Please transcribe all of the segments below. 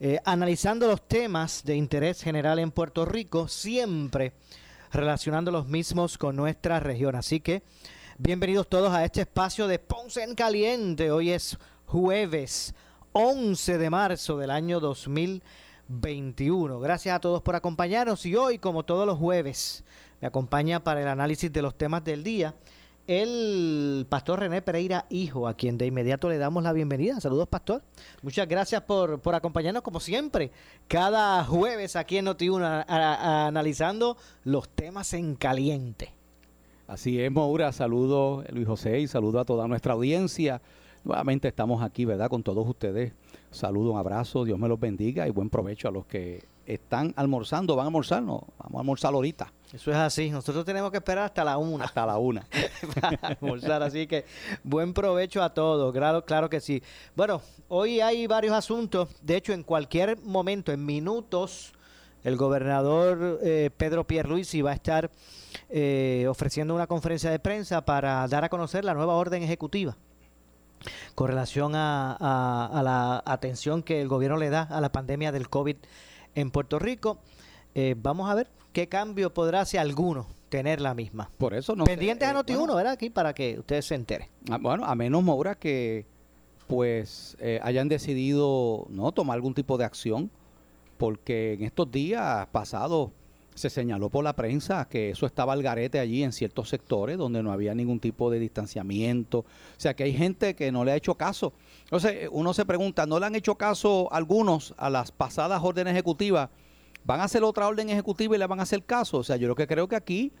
Eh, analizando los temas de interés general en Puerto Rico, siempre relacionando los mismos con nuestra región. Así que bienvenidos todos a este espacio de Ponce en Caliente. Hoy es jueves 11 de marzo del año 2021. Gracias a todos por acompañarnos y hoy, como todos los jueves, me acompaña para el análisis de los temas del día el pastor René Pereira, hijo, a quien de inmediato le damos la bienvenida. Saludos, pastor. Muchas gracias por, por acompañarnos, como siempre, cada jueves aquí en Noti1, analizando los temas en caliente. Así es, Maura. Saludo, Luis José, y saludo a toda nuestra audiencia. Nuevamente estamos aquí, ¿verdad? Con todos ustedes. Saludo, un abrazo, Dios me los bendiga y buen provecho a los que están almorzando, van a almorzar, no, vamos a almorzar ahorita. Eso es así, nosotros tenemos que esperar hasta la una. Hasta la una. para almorzar, así que buen provecho a todos, claro, claro que sí. Bueno, hoy hay varios asuntos, de hecho en cualquier momento, en minutos, el gobernador eh, Pedro Pierluisi va a estar eh, ofreciendo una conferencia de prensa para dar a conocer la nueva orden ejecutiva con relación a, la atención que el gobierno le da a la pandemia del COVID en Puerto Rico. Eh, vamos a ver qué cambio podrá, si alguno, tener la misma. Por eso no Pendientes a eh, Noti ¿verdad? Aquí para que ustedes se enteren. Ah, bueno, a menos, Maura, que pues eh, hayan decidido no tomar algún tipo de acción, porque en estos días pasados se señaló por la prensa que eso estaba al garete allí en ciertos sectores donde no había ningún tipo de distanciamiento. O sea que hay gente que no le ha hecho caso. Entonces uno se pregunta, ¿no le han hecho caso algunos a las pasadas órdenes ejecutivas? ¿Van a hacer otra orden ejecutiva y le van a hacer caso? O sea, yo lo que creo que aquí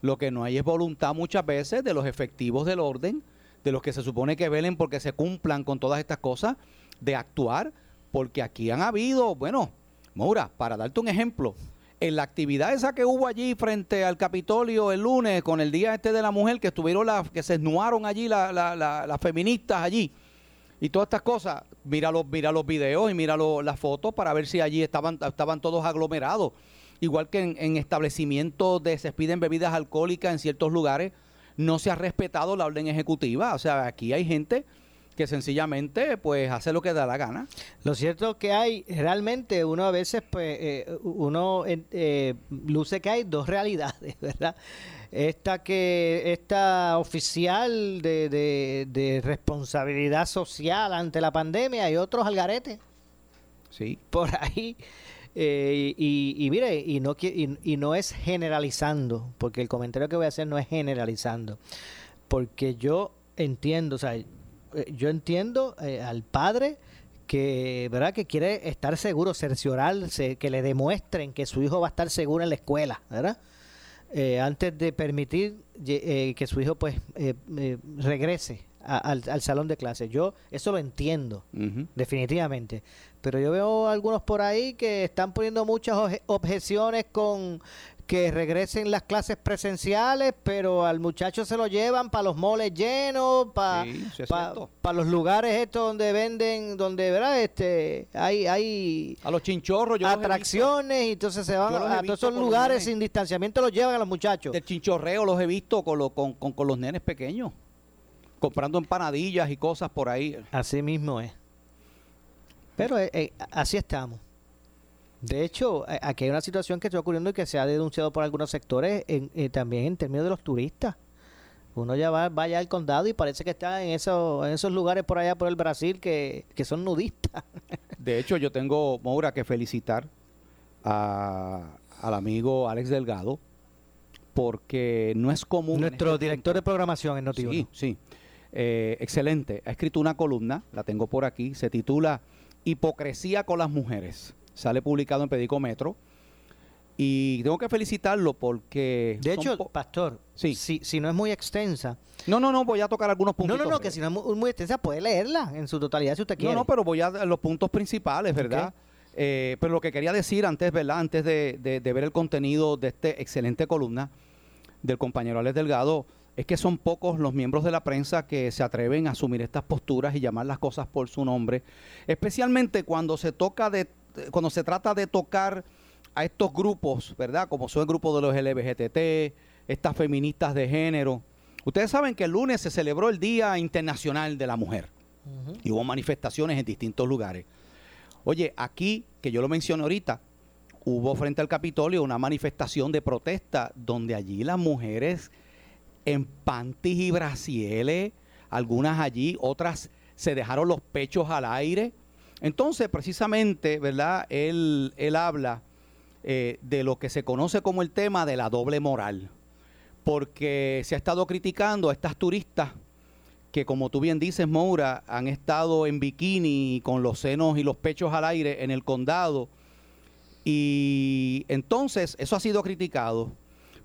lo que no hay es voluntad muchas veces de los efectivos del orden, de los que se supone que velen porque se cumplan con todas estas cosas, de actuar, porque aquí han habido, bueno, Maura, para darte un ejemplo, en la actividad esa que hubo allí frente al Capitolio el lunes con el Día este de la Mujer, que estuvieron las, que se esnuaron allí las feministas allí y todas estas cosas, mira los, mira videos y mira las fotos para ver si allí estaban, estaban todos aglomerados. Igual que en, en establecimientos de se piden bebidas alcohólicas en ciertos lugares, no se ha respetado la orden ejecutiva. O sea, aquí hay gente que sencillamente pues hace lo que da la gana. Lo cierto es que hay realmente uno a veces pues eh, uno eh, luce que hay dos realidades, ¿verdad? Esta que esta oficial de, de, responsabilidad social ante la pandemia y otros al garete. Sí. Por ahí. Eh, y, y, mire, y no, y, y no es generalizando, porque el comentario que voy a hacer no es generalizando, porque yo entiendo, o sea, eh, yo entiendo eh, al padre que verdad que quiere estar seguro, cerciorarse, que le demuestren que su hijo va a estar seguro en la escuela, ¿verdad? Eh, antes de permitir que su hijo pues regrese al, salón de clases. Yo eso lo entiendo, definitivamente. Pero yo veo algunos por ahí que están poniendo muchas objeciones con que regresen las clases presenciales, pero al muchacho se lo llevan para los moles llenos, para los lugares estos donde venden, donde verdad este hay hay a los chinchorros, atracciones y entonces se van a, todos esos lugares sin distanciamiento los llevan a los muchachos. El chinchorreo los he visto con, con, con los nenes pequeños, comprando empanadillas y cosas por ahí. Así mismo es. Pero eh, eh, así estamos. De hecho, aquí hay una situación que está ocurriendo y que se ha denunciado por algunos sectores eh, también en términos de los turistas. Uno ya va, vaya al condado y parece que está en, eso, en esos lugares por allá por el Brasil que, son nudistas. De hecho, yo tengo, Maura, que felicitar a, al amigo Alex Delgado porque no es común... Nuestro director de programación en Noti Sí, sí. eh, excelente. Ha escrito una columna, la tengo por aquí, se titula Hipocresía con las mujeres. Sale publicado en Periódico Metro. Y tengo que felicitarlo porque... De hecho, pastor, Sí. si, si no es muy extensa, no, no, no, voy a tocar algunos puntos. no, no, no, que si no es muy, muy extensa, puede leerla en su totalidad si usted quiere. No, no, pero voy a los puntos principales, ¿verdad? Eh, pero lo que quería decir antes, ¿verdad? Antes de, de- de ver el contenido de este excelente columna del compañero Alex Delgado, es que son pocos los miembros de la prensa que se atreven a asumir estas posturas y llamar las cosas por su nombre, especialmente cuando se toca de, cuando se trata de tocar a estos grupos, ¿verdad? Como son el grupo de los LBGTT, estas feministas de género. Ustedes saben que el lunes se celebró el Día Internacional de la Mujer y hubo manifestaciones en distintos lugares. Oye, aquí, que yo lo mencioné ahorita, hubo frente al Capitolio una manifestación de protesta donde allí las mujeres en panties y brasieles, algunas allí, otras se dejaron los pechos al aire. Entonces, precisamente, ¿verdad? Él, él habla eh, de lo que se conoce como el tema de la doble moral, porque se ha estado criticando a estas turistas que como tú bien dices, Moura, han estado en bikini con los senos y los pechos al aire en el condado. Y entonces eso ha sido criticado.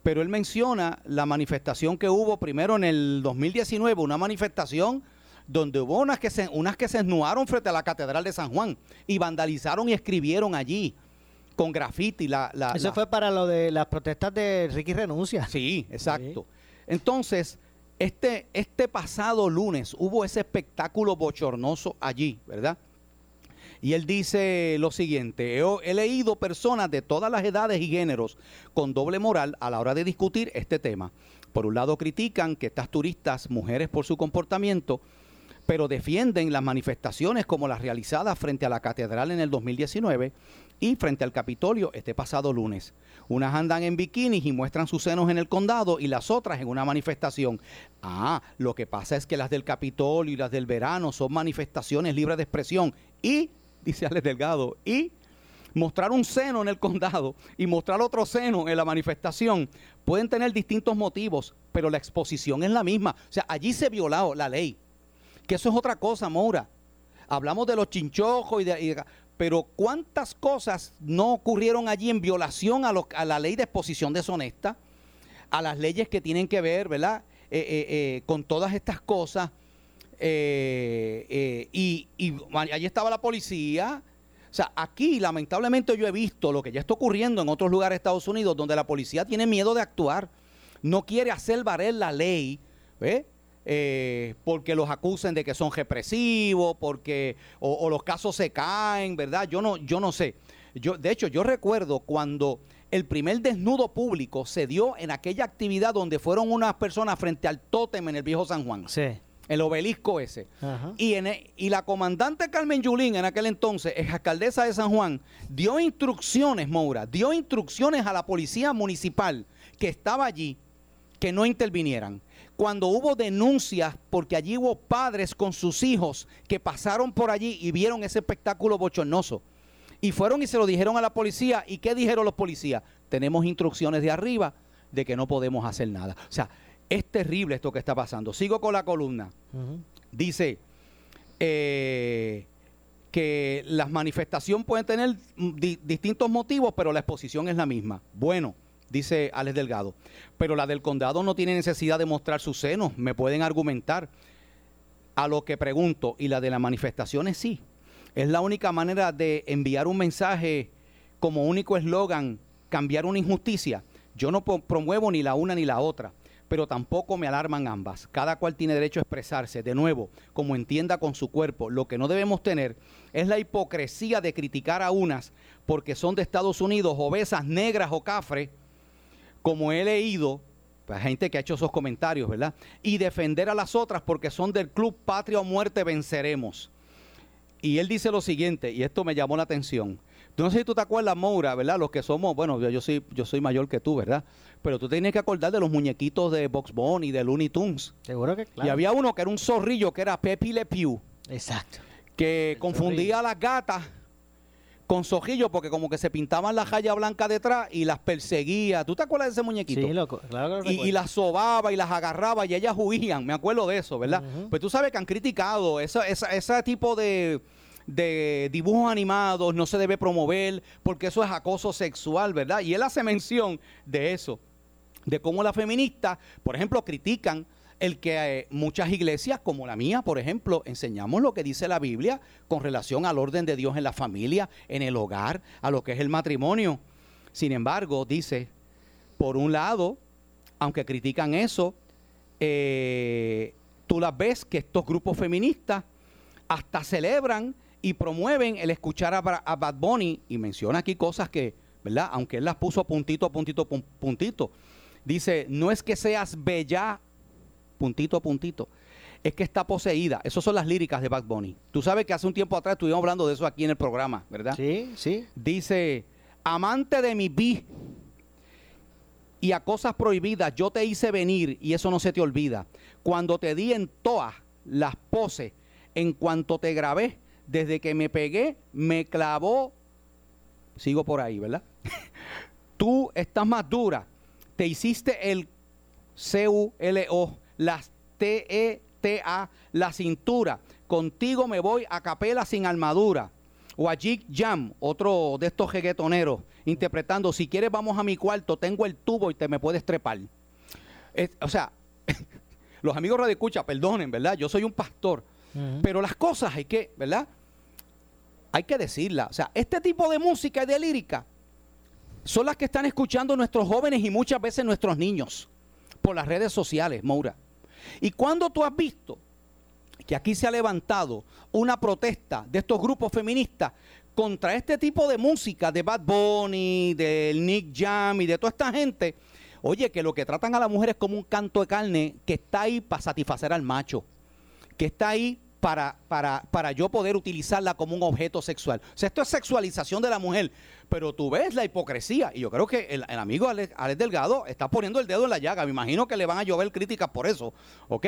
Pero él menciona la manifestación que hubo primero en el 2019, una manifestación donde hubo unas que se, unas que se frente a la Catedral de San Juan y vandalizaron y escribieron allí con graffiti. La, la- Eso la- fue para lo de las protestas de Ricky Renuncia. Sí, exacto. Entonces, este, este pasado lunes hubo ese espectáculo bochornoso allí, ¿verdad? Y él dice lo siguiente, he leído personas de todas las edades y géneros con doble moral a la hora de discutir este tema. Por un lado critican que estas turistas, mujeres por su comportamiento, pero defienden las manifestaciones como las realizadas frente a la catedral en el 2019 y frente al Capitolio este pasado lunes. Unas andan en bikinis y muestran sus senos en el condado y las otras en una manifestación. Ah, lo que pasa es que las del Capitolio y las del verano son manifestaciones libres de expresión y, dice Alex Delgado, y mostrar un seno en el condado y mostrar otro seno en la manifestación pueden tener distintos motivos, pero la exposición es la misma. O sea, allí se violó la ley. Que eso es otra cosa, Moura. Hablamos de los chinchojos y de, pero ¿cuántas cosas no ocurrieron allí en violación a la ley de exposición deshonesta? A las leyes que tienen que ver, ¿verdad? Eh, eh, eh, con todas estas cosas. Eh, eh, y, y allí estaba la policía. O sea, aquí lamentablemente yo he visto lo que ya está ocurriendo en otros lugares de Estados Unidos donde la policía tiene miedo de actuar. No quiere hacer valer la ley. ¿Ves? Eh, porque los acusen de que son represivos, porque o, o los casos se caen, ¿verdad? Yo no, yo no sé. Yo, de hecho, yo recuerdo cuando el primer desnudo público se dio en aquella actividad donde fueron unas personas frente al tótem en el viejo San Juan, Sí. el obelisco ese. Ajá. Y, en e- y la comandante Carmen Yulín, en aquel entonces, ex alcaldesa de San Juan, dio instrucciones, Moura, dio instrucciones a la policía municipal que estaba allí que no intervinieran. Cuando hubo denuncias, porque allí hubo padres con sus hijos que pasaron por allí y vieron ese espectáculo bochornoso. Y fueron y se lo dijeron a la policía. ¿Y qué dijeron los policías? Tenemos instrucciones de arriba de que no podemos hacer nada. O sea, es terrible esto que está pasando. Sigo con la columna. Dice eh, que las manifestaciones pueden tener di- distintos motivos, pero la exposición es la misma. Bueno, dice Alex Delgado, pero la del condado no tiene necesidad de mostrar sus senos, me pueden argumentar. A lo que pregunto, y la de las manifestaciones sí. Es la única manera de enviar un mensaje como único eslogan, cambiar una injusticia. Yo no promuevo ni la una ni la otra, pero tampoco me alarman ambas. Cada cual tiene derecho a expresarse, de nuevo, como entienda con su cuerpo. Lo que no debemos tener es la hipocresía de criticar a unas porque son de Estados Unidos, obesas, negras o cafres, como he leído, pues, gente que ha hecho esos comentarios, ¿verdad? Y defender a las otras porque son del club Patria o Muerte Venceremos. Y él dice lo siguiente, y esto me llamó la atención. Tú no sé si tú te acuerdas, Moura, ¿verdad? Los que somos, bueno, yo, yo soy, yo soy mayor que tú, ¿verdad? Pero tú tienes que acordar de los muñequitos de Box Bunny, de Looney Tunes. Seguro que claro. Y había uno que era un zorrillo, que era Pepe Le Pew, Exacto. que El confundía zorrillo. a las gatas con sojillo porque como que se pintaban la jaya blanca detrás y las perseguía. ¿Tú te acuerdas de ese muñequito? Sí, loco, claro que lo y, las sobaba y las agarraba y ellas huían. Me acuerdo de eso, ¿verdad? Pues tú sabes que han criticado esa, esa- ese tipo de, de dibujos animados, no se debe promover porque eso es acoso sexual, ¿verdad? Y él hace mención de eso, de cómo las feministas, por ejemplo, critican el que eh, muchas iglesias, como la mía, por ejemplo, enseñamos lo que dice la Biblia con relación al orden de Dios en la familia, en el hogar, a lo que es el matrimonio. Sin embargo, dice, por un lado, aunque critican eso, eh, tú las ves que estos grupos feministas hasta celebran y promueven el escuchar a, a Bad Bunny y menciona aquí cosas que, ¿verdad? Aunque él las puso puntito, puntito, pun- puntito. Dice, no es que seas bella, puntito, puntito. Es que está poseída. Esas son las líricas de Bad Bunny. Tú sabes que hace un tiempo atrás estuvimos hablando de eso aquí en el programa, ¿verdad? Sí, sí. Dice, amante de mi vi y a cosas prohibidas yo te hice venir y eso no se te olvida. Cuando te di en todas las poses, en cuanto te grabé, desde que me pegué, me clavó, sigo por ahí, ¿verdad? Tú estás más dura, te hiciste el C-U-L-O, las T-E-T-A, la cintura. Contigo me voy a capela sin armadura. O a Jig Jam, otro de estos reggaetoneros, interpretando, si quieres vamos a mi cuarto, tengo el tubo y te me puedes trepar. Es- o sea, los amigos Radio Escucha, perdonen, ¿verdad? Yo soy un pastor, pero las cosas hay que, ¿verdad? Hay que decirlas. O sea, este tipo de música y de lírica son las que están escuchando nuestros jóvenes y muchas veces nuestros niños por las redes sociales, Moura. ¿Y cuando tú has visto que aquí se ha levantado una protesta de estos grupos feministas contra este tipo de música de Bad Bunny, del Nick Jam y de toda esta gente? Oye, que lo que tratan a la mujer es como un canto de carne que está ahí para satisfacer al macho que está ahí para, para, para yo poder utilizarla como un objeto sexual. O sea, esto es sexualización de la mujer. Pero tú ves la hipocresía. Y yo creo que el, el amigo Alex, Alex Delgado está poniendo el dedo en la llaga. Me imagino que le van a llover críticas por eso. ¿Ok?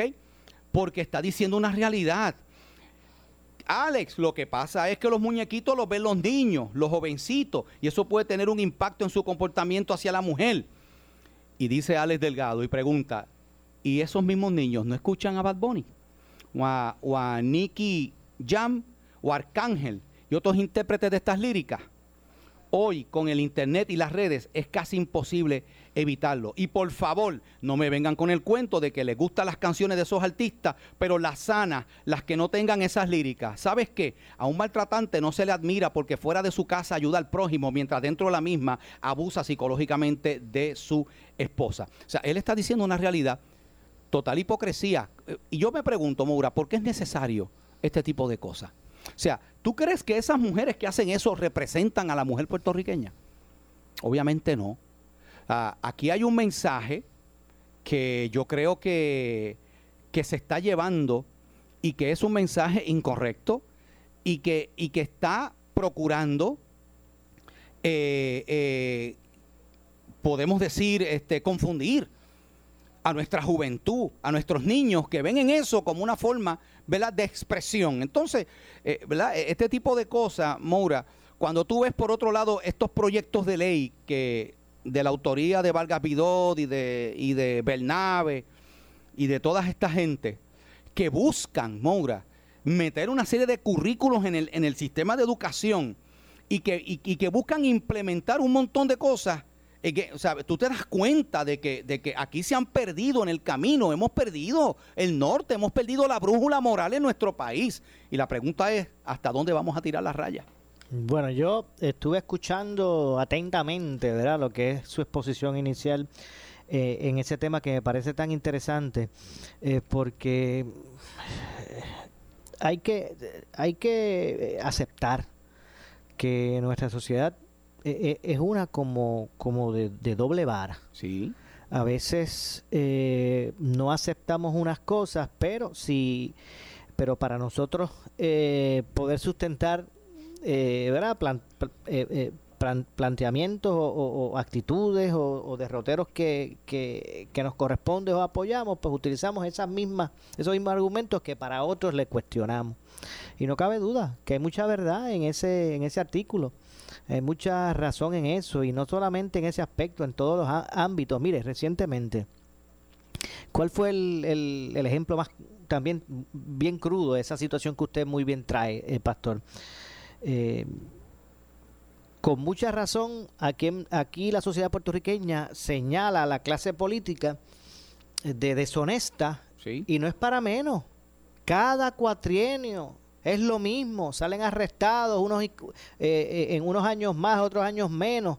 Porque está diciendo una realidad. Alex, lo que pasa es que los muñequitos los ven los niños, los jovencitos, y eso puede tener un impacto en su comportamiento hacia la mujer. Y dice Alex Delgado y pregunta, ¿y esos mismos niños no escuchan a Bad Bunny? O a, Nicky Jam o Arcángel y otros intérpretes de estas líricas. Hoy, con el internet y las redes, es casi imposible evitarlo. Y por favor, no me vengan con el cuento de que les gustan las canciones de esos artistas, pero las sanas, las que no tengan esas líricas. ¿Sabes qué? A un maltratante no se le admira porque fuera de su casa ayuda al prójimo, mientras dentro de la misma abusa psicológicamente de su esposa. O sea, él está diciendo una realidad total hipocresía. Eh, Y yo me pregunto, Moura, ¿por qué es necesario este tipo de cosas? O sea, ¿tú crees que esas mujeres que hacen eso representan a la mujer puertorriqueña? Obviamente no. Ah, aquí hay un mensaje que yo creo que, que se está llevando y que es un mensaje incorrecto y que, y que está procurando, eh, eh, podemos decir, este, confundir a nuestra juventud, a nuestros niños que ven en eso como una forma ¿verdad? de expresión. Entonces, eh, ¿verdad? este tipo de cosas, Moura, cuando tú ves por otro lado estos proyectos de ley que de la autoría de Vargas Vidot y de, y de Bernabe y de toda esta gente que buscan, Moura, meter una serie de currículos en el, en el sistema de educación y que, y que buscan implementar un montón de cosas. Tú te das cuenta de que, aquí se han perdido en el camino, hemos perdido el norte, hemos perdido la brújula moral en nuestro país. Y la pregunta es, ¿hasta dónde vamos a tirar la raya? Bueno, yo estuve escuchando atentamente, ¿verdad? Lo que es su exposición inicial eh, en ese tema que me parece tan interesante, eh, porque eh, hay que, hay que aceptar que nuestra sociedad eh, eh, es una como, como de, de doble vara. Sí. A veces eh, no aceptamos unas cosas, pero sí, pero para nosotros eh, poder sustentar, eh, ¿verdad? Plan- pl- planteamientos o, actitudes o, derroteros que, que, que, nos corresponde o apoyamos, pues utilizamos esas mismas, esos mismos argumentos que para otros le cuestionamos. Y no cabe duda que hay mucha verdad en ese, en ese artículo. Hay mucha razón en eso y no solamente en ese aspecto, en todos los ámbitos. Mire, recientemente, ¿cuál fue el, el, ejemplo más también bien crudo de esa situación que usted muy bien trae, eh, Pastor? Eh, con mucha razón, aquí, aquí la sociedad puertorriqueña señala a la clase política de deshonesta y no es para menos. Cada cuatrienio es lo mismo, salen arrestados unos eh, eh, en unos años más, otros años menos,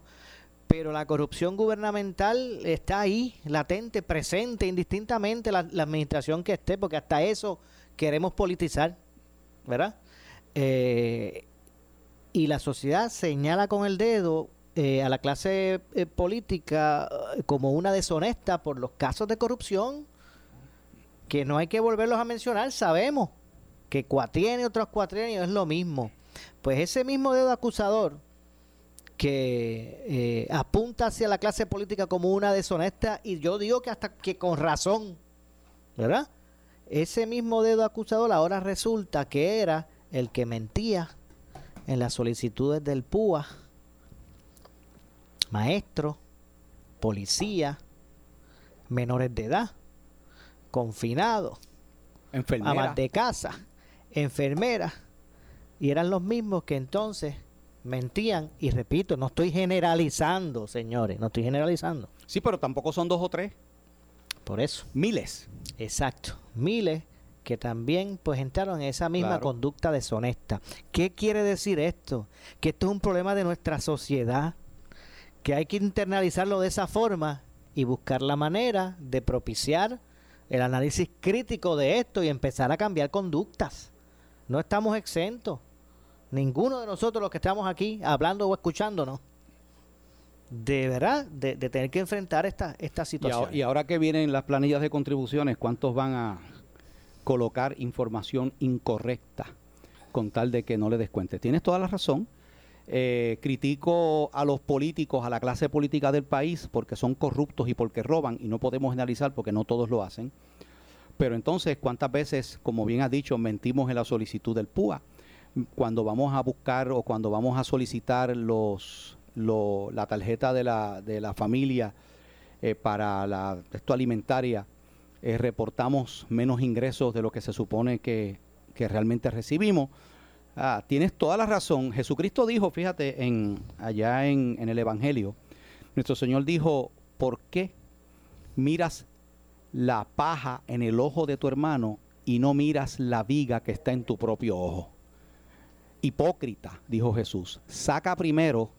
pero la corrupción gubernamental está ahí, latente, presente, indistintamente la, administración que esté, porque hasta eso queremos politizar, ¿verdad? Eh, y la sociedad señala con el dedo a la clase política como una deshonesta por los casos de corrupción que no hay que volverlos a mencionar, sabemos que cuatrienio otros cuatrienio es lo mismo. Pues ese mismo dedo acusador que eh, apunta hacia la clase política como una deshonesta y yo digo que hasta que con razón, ¿verdad? Ese mismo dedo acusador ahora resulta que era el que mentía en las solicitudes del PUA, maestro, policía, menores de edad confinados, amas de casa, enfermeras, y eran los mismos que entonces mentían, y repito, no estoy generalizando, señores, no estoy generalizando. Sí, pero tampoco son dos o tres. Por eso. Miles. Exacto, miles que también pues entraron en esa misma conducta deshonesta. ¿Qué quiere decir esto? Que esto es un problema de nuestra sociedad, que hay que internalizarlo de esa forma y buscar la manera de propiciar el análisis crítico de esto y empezar a cambiar conductas. No estamos exentos. Ninguno de nosotros los que estamos aquí hablando o escuchándonos, de verdad, de, tener que enfrentar esta, esta situación. Y, ahora que vienen las planillas de contribuciones, ¿cuántos van a colocar información incorrecta con tal de que no le descuente? Tienes toda la razón. Eh, critico a los políticos, a la clase política del país, porque son corruptos y porque roban, y no podemos generalizar porque no todos lo hacen. Pero entonces, ¿cuántas veces, como bien has dicho, mentimos en la solicitud del PUA? Cuando vamos a buscar o cuando vamos a solicitar los, la tarjeta de la, de la familia eh, para la texto alimentaria, eh, reportamos menos ingresos de lo que se supone que, que realmente recibimos Ah, tienes toda la razón. Jesucristo dijo, fíjate, en, allá en, en el Evangelio, nuestro Señor dijo, ¿por qué miras la paja en el ojo de tu hermano y no miras la viga que está en tu propio ojo? Hipócrita, dijo Jesús, saca primero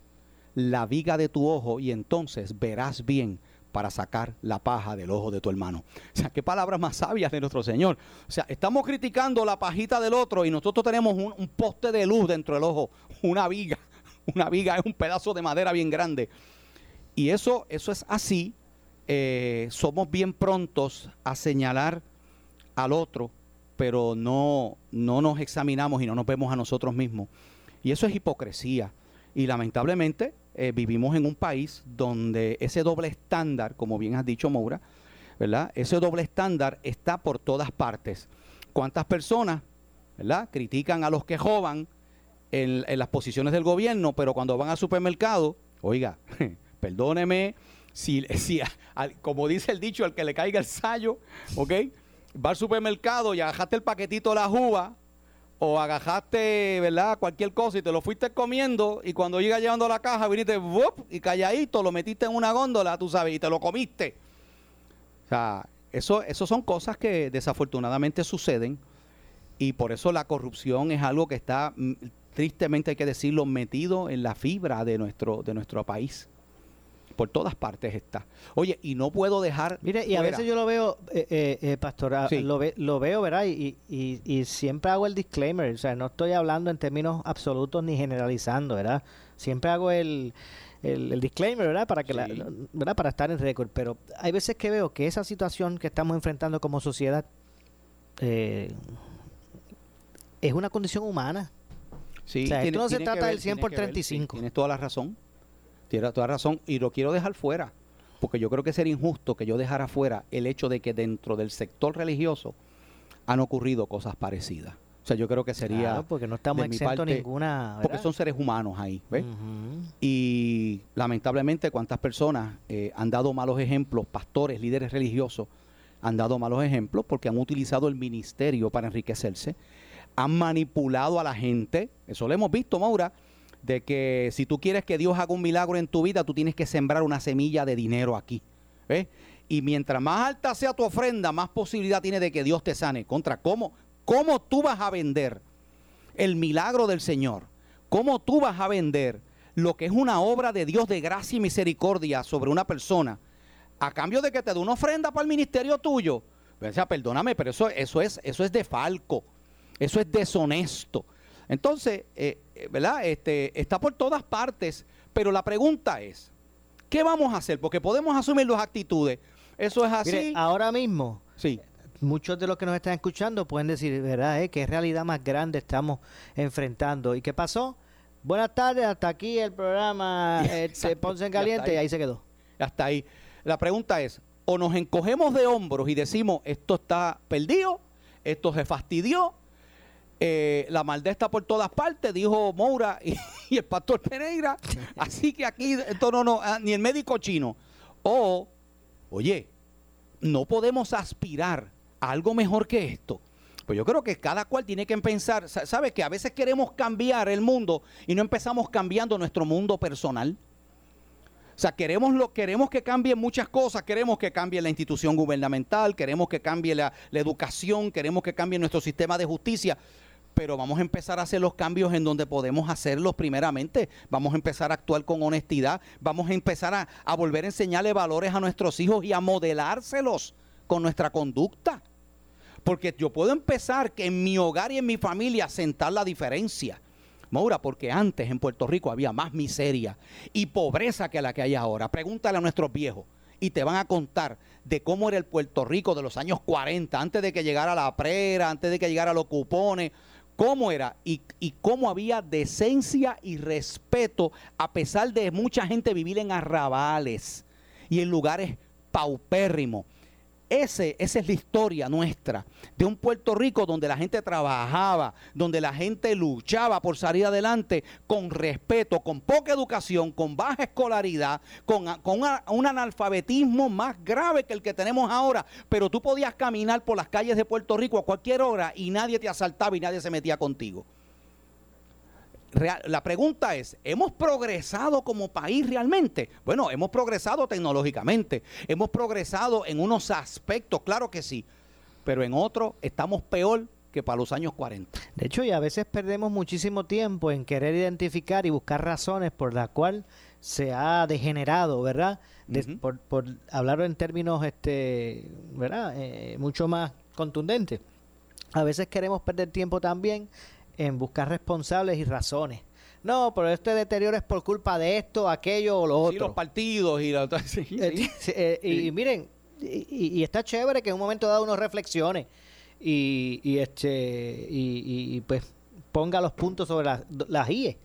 la viga de tu ojo y entonces verás bien para sacar la paja del ojo de tu hermano. O sea, qué palabras más sabias de nuestro Señor. O sea, estamos criticando la pajita del otro y nosotros tenemos un, poste de luz dentro del ojo, una viga. Una viga es un pedazo de madera bien grande. Y eso, eso es así. Eh, somos bien prontos a señalar al otro, pero no, no nos examinamos y no nos vemos a nosotros mismos. Y eso es hipocresía. Y lamentablemente eh, vivimos en un país donde ese doble estándar, como bien has dicho, Moura, ¿verdad? Ese doble estándar está por todas partes. ¿Cuántas personas, ¿verdad? Critican a los que joban en, las posiciones del gobierno, pero cuando van al supermercado, oiga, perdóneme, si, si como dice el dicho, al que le caiga el sallo, ¿ok? Va al supermercado y agajaste el paquetito de la uva o agajaste, ¿verdad? Cualquier cosa y te lo fuiste comiendo y cuando llega llevando la caja viniste y calladito, lo metiste en una góndola, tú sabes, y te lo comiste. O sea, eso, eso son cosas que desafortunadamente suceden y por eso la corrupción es algo que está, mm, tristemente hay que decirlo, metido en la fibra de nuestro, de nuestro país por todas partes está. Oye, y no puedo dejar. Mire, y a veces yo lo veo, eh, eh, eh pastor, ah, lo, lo, veo, ¿verdad? Y, y, siempre hago el disclaimer, o sea, no estoy hablando en términos absolutos ni generalizando, ¿verdad? Siempre hago el, el, disclaimer, ¿verdad? Para que la, ¿verdad? Para estar en récord. Pero hay veces que veo que esa situación que estamos enfrentando como sociedad eh, es una condición humana. Sí, o sea, esto no se trata del 100 por 35. tienes toda la razón. Tienes toda razón. Y lo quiero dejar fuera, porque yo creo que sería injusto que yo dejara fuera el hecho de que dentro del sector religioso han ocurrido cosas parecidas. O sea, yo creo que sería... Claro, porque no estamos exentos ninguna. Porque son seres humanos ahí. Y lamentablemente cuántas personas eh, han dado malos ejemplos, pastores, líderes religiosos, han dado malos ejemplos porque han utilizado el ministerio para enriquecerse, han manipulado a la gente, eso lo hemos visto, Maura, de que si tú quieres que Dios haga un milagro en tu vida, tú tienes que sembrar una semilla de dinero aquí. ¿ves? Y mientras más alta sea tu ofrenda, más posibilidad tiene de que Dios te sane. Contra, ¿cómo, cómo tú vas a vender el milagro del Señor? ¿Cómo tú vas a vender lo que es una obra de Dios de gracia y misericordia sobre una persona a cambio de que te dé una ofrenda para el ministerio tuyo? O sea, perdóname, pero eso, eso, es, eso es de falco, eso es deshonesto. Entonces, eh, ¿verdad? Este, está por todas partes, pero la pregunta es, ¿qué vamos a hacer? Porque podemos asumir las actitudes. Eso es así. Mire, ahora mismo, sí. muchos de los que nos están escuchando pueden decir, ¿verdad? eh? ¿Qué realidad más grande estamos enfrentando? ¿Y qué pasó? Buenas tardes, hasta aquí el programa este, Ponce en Caliente ahí. y ahí se quedó. Hasta ahí. La pregunta es, o nos encogemos de hombros y decimos, esto está perdido, esto se fastidió, eh, la maldad está por todas partes, dijo Moura y, el pastor Pereira, así que aquí esto no, no, ah, ni el médico chino. O, oye, no podemos aspirar a algo mejor que esto. Pues yo creo que cada cual tiene que pensar, sa- ¿sabe que a veces queremos cambiar el mundo y no empezamos cambiando nuestro mundo personal? O sea, queremos, lo, queremos que cambien muchas cosas, queremos que cambie la institución gubernamental, queremos que cambie la, la educación, queremos que cambie nuestro sistema de justicia, pero vamos a empezar a hacer los cambios en donde podemos hacerlos primeramente, vamos a empezar a actuar con honestidad, vamos a empezar a, volver a enseñarle valores a nuestros hijos y a modelárselos con nuestra conducta. Porque yo puedo empezar que en mi hogar y en mi familia a sentar la diferencia. Maura, porque antes en Puerto Rico había más miseria y pobreza que la que hay ahora. Pregúntale a nuestros viejos y te van a contar de cómo era el Puerto Rico de los años 40, antes de que llegara la prera, antes de que llegara los cupones, cómo era y, cómo había decencia y respeto a pesar de mucha gente vivir en arrabales y en lugares paupérrimos. Ese, esa es la historia nuestra, de un Puerto Rico donde la gente trabajaba, donde la gente luchaba por salir adelante con respeto, con poca educación, con baja escolaridad, con, un analfabetismo más grave que el que tenemos ahora. Pero tú podías caminar por las calles de Puerto Rico a cualquier hora y nadie te asaltaba y nadie se metía contigo. Real- la pregunta es, ¿hemos progresado como país realmente? Bueno, hemos progresado tecnológicamente, hemos progresado en unos aspectos, claro que sí, pero en otros estamos peor que para los años 40. De hecho, y a veces perdemos muchísimo tiempo en querer identificar y buscar razones por las cuales se ha degenerado, ¿verdad? De- por, por hablar en términos, este, ¿verdad? Eh, mucho más contundentes. A veces queremos perder tiempo también en buscar responsables y razones. No, pero este deterioro es por culpa de esto, aquello o lo Sí, otro. los partidos y la, sí, sí. Eh, sí, eh, y, y miren, y, está chévere que en un momento dado uno reflexione y, y este y, pues ponga los puntos sobre las, las IE.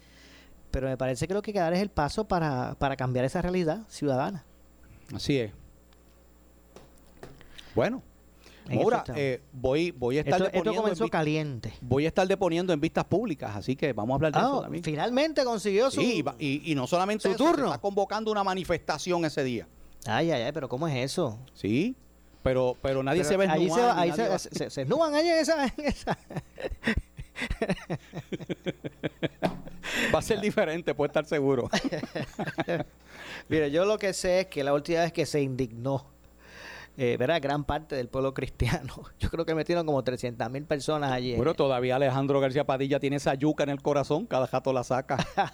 Pero me parece que lo que hay que dar es el paso para, para cambiar esa realidad ciudadana. Así es. Bueno, ahora eh, voy, voy a estar Esto, esto deponiendo en comenzó caliente. voy a estar deponiendo en vistas públicas, así que vamos a hablar de eso Ah, también. finalmente consiguió su... Sí, y no solamente su eso, turno. está convocando una manifestación ese día. Ay, ay, ay, pero ¿cómo es eso? Sí, pero, pero nadie Pero se ve ahí se, ahí se, va- se, se- se esnuban ahí en esa... en esa- Va a ser diferente, puede estar seguro. Mira, yo lo que sé es que la última vez que se indignó, eh, ¿verdad? Gran parte del pueblo cristiano. Yo creo que metieron como 300 mil personas allí. en- Bueno, todavía Alejandro García Padilla tiene esa yuca en el corazón, cada jato la saca.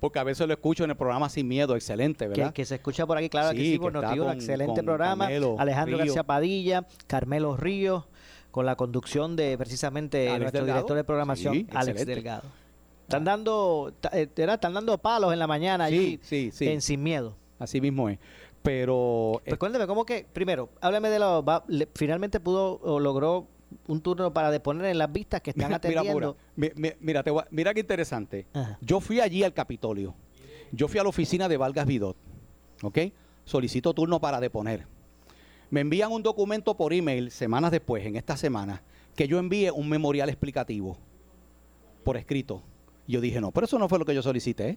Porque a veces lo escucho en el programa Sin Miedo, excelente, que, ¿verdad? que se escucha por aquí, claro que Sí, sí, por que Noti1, con- excelente con programa. Alejandro. García Padilla, Carmelo Ríos, con la conducción de precisamente Alex nuestro Delgado. director de programación, Sí, Alex excelente. Delgado. Están dando, eh. Están dando palos en la mañana allí Sí, sí, sí. en Sin Miedo. Así mismo es. Pero eh, Pues cuénteme, ¿cómo que, primero, háblame de lo, va- le- finalmente pudo o logró un turno para deponer en las vistas que están mira, mira, atendiendo? Mira, te voy a- mira qué interesante. Ajá. Yo fui allí al Capitolio Yo fui a la oficina de Vargas Vidot, ¿ok? Solicito turno para deponer. Me envían un documento por email semanas después, en esta semana, que yo envíe un memorial explicativo por escrito. Yo dije, no, pero eso no fue lo que yo solicité.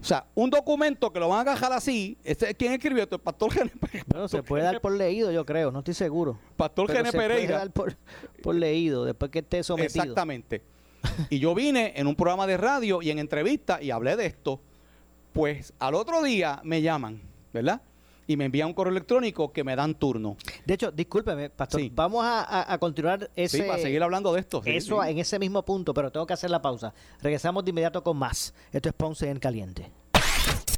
O sea, un documento que lo van a agarrar así, este, ¿quién escribió esto? El pastor Gene Bueno, se puede dar por leído, yo creo, no estoy seguro. Pastor Gene se puede Pereira. dar por, por leído, después que esté sometido. Exactamente. Y yo vine en un programa de radio y en entrevista y hablé de esto. Pues al otro día me llaman, ¿verdad? Y me envían un correo electrónico que me dan turno. De hecho, discúlpeme, pastor, Sí. vamos a, a- a continuar ese, Sí, para seguir hablando de esto. sí, eso sí. en ese mismo punto, pero tengo que hacer la pausa. Regresamos de inmediato con más. Esto es Ponce en Caliente.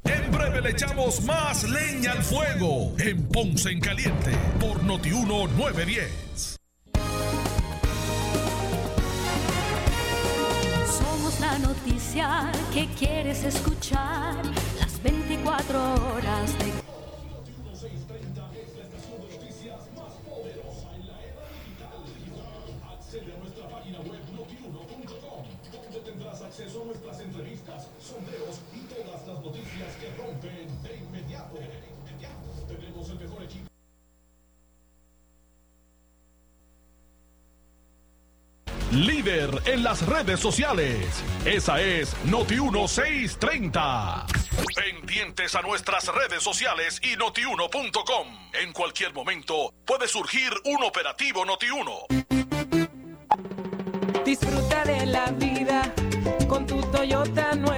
En breve le echamos más leña al fuego en Ponce en Caliente por Notiuno 910. Somos la noticia que quieres escuchar las 24 horas de Líder en las redes sociales. Esa es Noti 1630. Pendientes a nuestras redes sociales y notiuno.com. En cualquier momento puede surgir un operativo Noti 1. Disfruta de la vida con tu Toyota nuevo,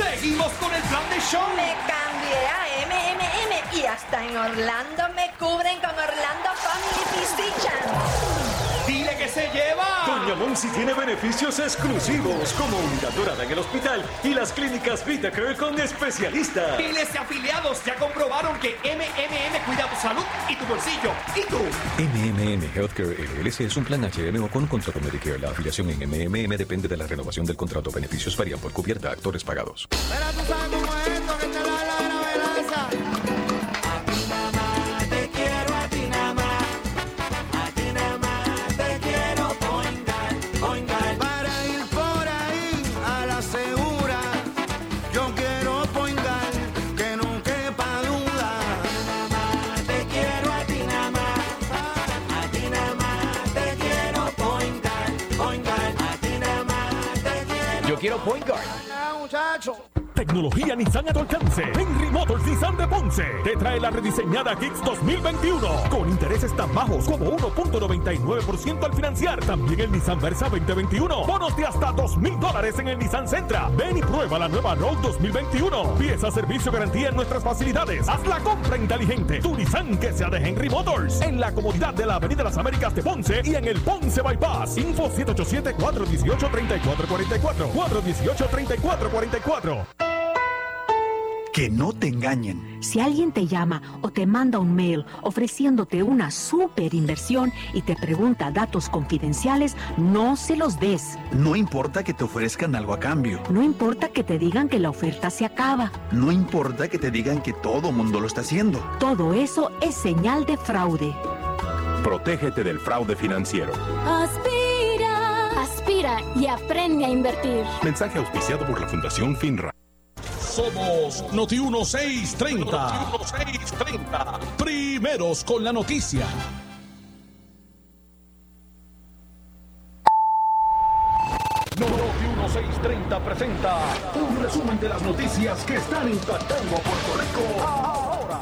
Seguimos con el plan de show. Me cambié a MMM y hasta en Orlando me cubren con Orlando Family Physician. Se lleva. Doña Monsi tiene beneficios exclusivos como unidad dorada en el hospital y las clínicas VitaCare con especialistas. Miles de afiliados ya comprobaron que MMM cuida tu salud y tu bolsillo. ¿Y tú? MMM Healthcare LLC es un plan HMO con un contrato Medicare. La afiliación en MMM depende de la renovación del contrato. Beneficios varían por cubierta, actores pagados. Te quiero. Yo quiero point guard. Tecnología Nissan a tu alcance. Henry Motors Nissan de Ponce te trae la rediseñada Kicks 2021 con intereses tan bajos como 1.99% al financiar. También el Nissan Versa 2021. Bonos de hasta 2 mil dólares en el Nissan Sentra. Ven y prueba la nueva Road 2021. Pieza, servicio, garantía en nuestras facilidades. Haz la compra inteligente. Tu Nissan que sea de Henry Motors. En la comodidad de la Avenida Las Américas de Ponce y en el Ponce Bypass. Info 787-418-3444. 418-3444. Que no te engañen. Si alguien te llama o te manda un mail ofreciéndote una super inversión y te pregunta datos confidenciales, no se los des. No importa que te ofrezcan algo a cambio. No importa que te digan que la oferta se acaba. No importa que te digan que todo mundo lo está haciendo. Todo eso es señal de fraude. Protégete del fraude financiero. Aspira, aspira y aprende a invertir. Mensaje auspiciado por la Fundación FINRA. Somos Noti 1630. Noti 1630. Primeros con la noticia. Noti 1630 presenta un resumen de las noticias que están impactando a Puerto Rico ahora.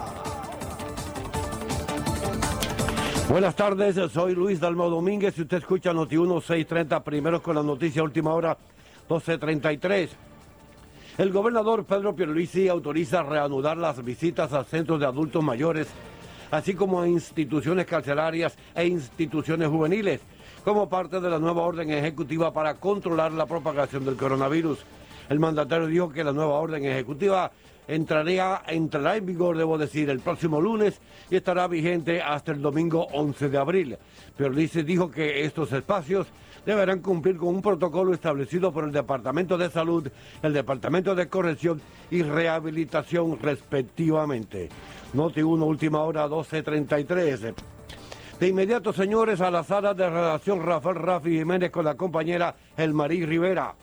Buenas tardes, soy Luis Dalmau Domínguez y usted escucha Noti 1630 primeros con la noticia última hora 1233. El gobernador Pedro Pierluisi autoriza reanudar las visitas a centros de adultos mayores, así como a instituciones carcelarias e instituciones juveniles, como parte de la nueva orden ejecutiva para controlar la propagación del coronavirus. El mandatario dijo que la nueva orden ejecutiva entraría, entrará en vigor, debo decir, el próximo lunes y estará vigente hasta el domingo 11 de abril. Pierluisi dijo que estos espacios deberán cumplir con un protocolo establecido por el Departamento de Salud, el Departamento de Corrección y Rehabilitación respectivamente. Noti 1, última hora 12.33. De inmediato, señores, a la sala de redacción Rafael Rafi Jiménez con la compañera Elmarí Rivera.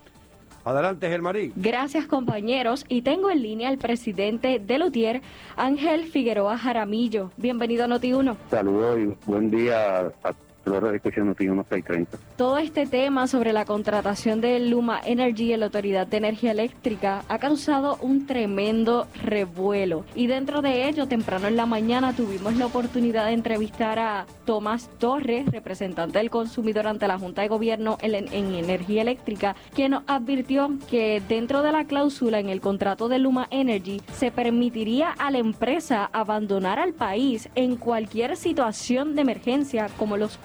Adelante, Gelmarí. Gracias, compañeros. Y tengo en línea al presidente de Lutier, Ángel Figueroa Jaramillo. Bienvenido a Noti1. Saludos y buen día a todos los escuchando Noti 1630. Todo este tema sobre la contratación de Luma Energy en la Autoridad de Energía Eléctrica ha causado un tremendo revuelo. Y dentro de ello, temprano en la mañana tuvimos la oportunidad de entrevistar a Tomás Torres, representante del consumidor ante la Junta de Gobierno en, en Energía Eléctrica, quien nos advirtió que dentro de la cláusula en el contrato de Luma Energy se permitiría a la empresa abandonar al país en cualquier situación de emergencia como los.